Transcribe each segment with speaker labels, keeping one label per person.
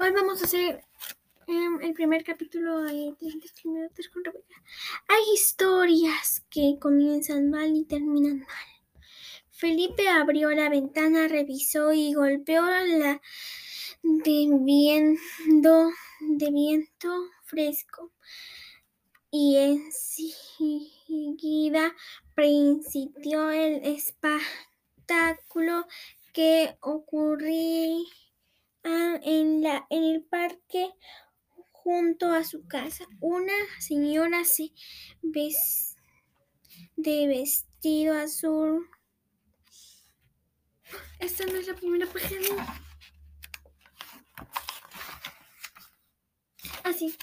Speaker 1: Hoy vamos a hacer em, el primer capítulo de con Hay historias que comienzan mal y terminan mal. Felipe abrió la ventana, revisó y golpeó la de viento, de viento fresco. Y enseguida principió el espectáculo que ocurría en, la, en el parque junto a su casa. Una señora se ves, de vestido azul. Esta no es la primera página. Así,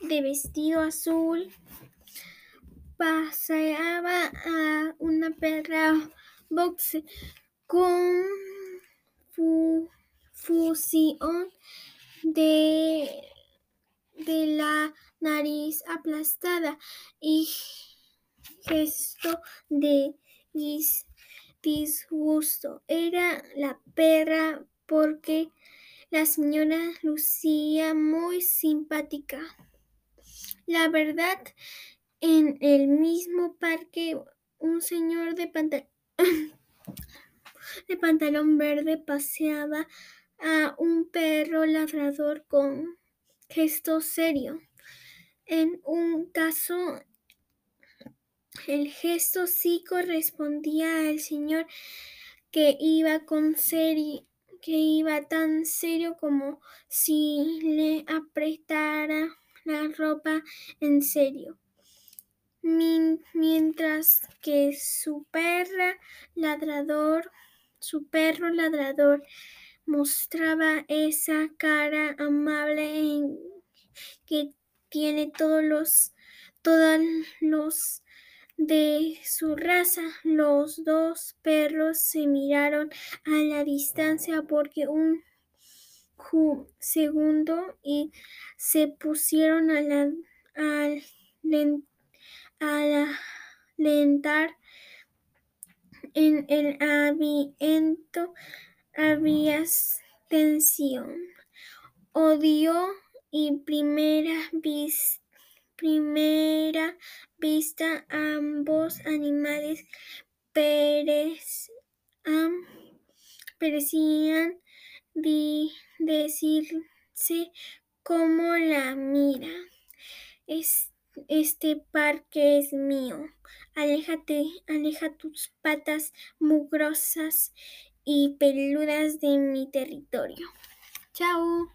Speaker 1: de vestido azul, paseaba a una perra boxe con fusión de, de la nariz aplastada y gesto de disgusto. Era la perra porque la señora lucía muy simpática. La verdad, en el mismo parque, un señor de pantalón, de pantalón verde paseaba a un perro ladrador con gesto serio. En un caso, el gesto sí correspondía al señor que iba con serio que iba tan serio como si le apretara la ropa en serio. Mientras que su perra ladrador, su perro ladrador mostraba esa cara amable que tiene todos los, todos los de su raza. Los dos perros se miraron a la distancia porque un segundo y se pusieron a, la, a, lentar en el aviento había tensión, odio y primera vista, primera vista ambos animales parecían decirse como la mira. Este parque es mío. Aléjate, aleja tus patas mugrosas y peludas de mi territorio. Chao.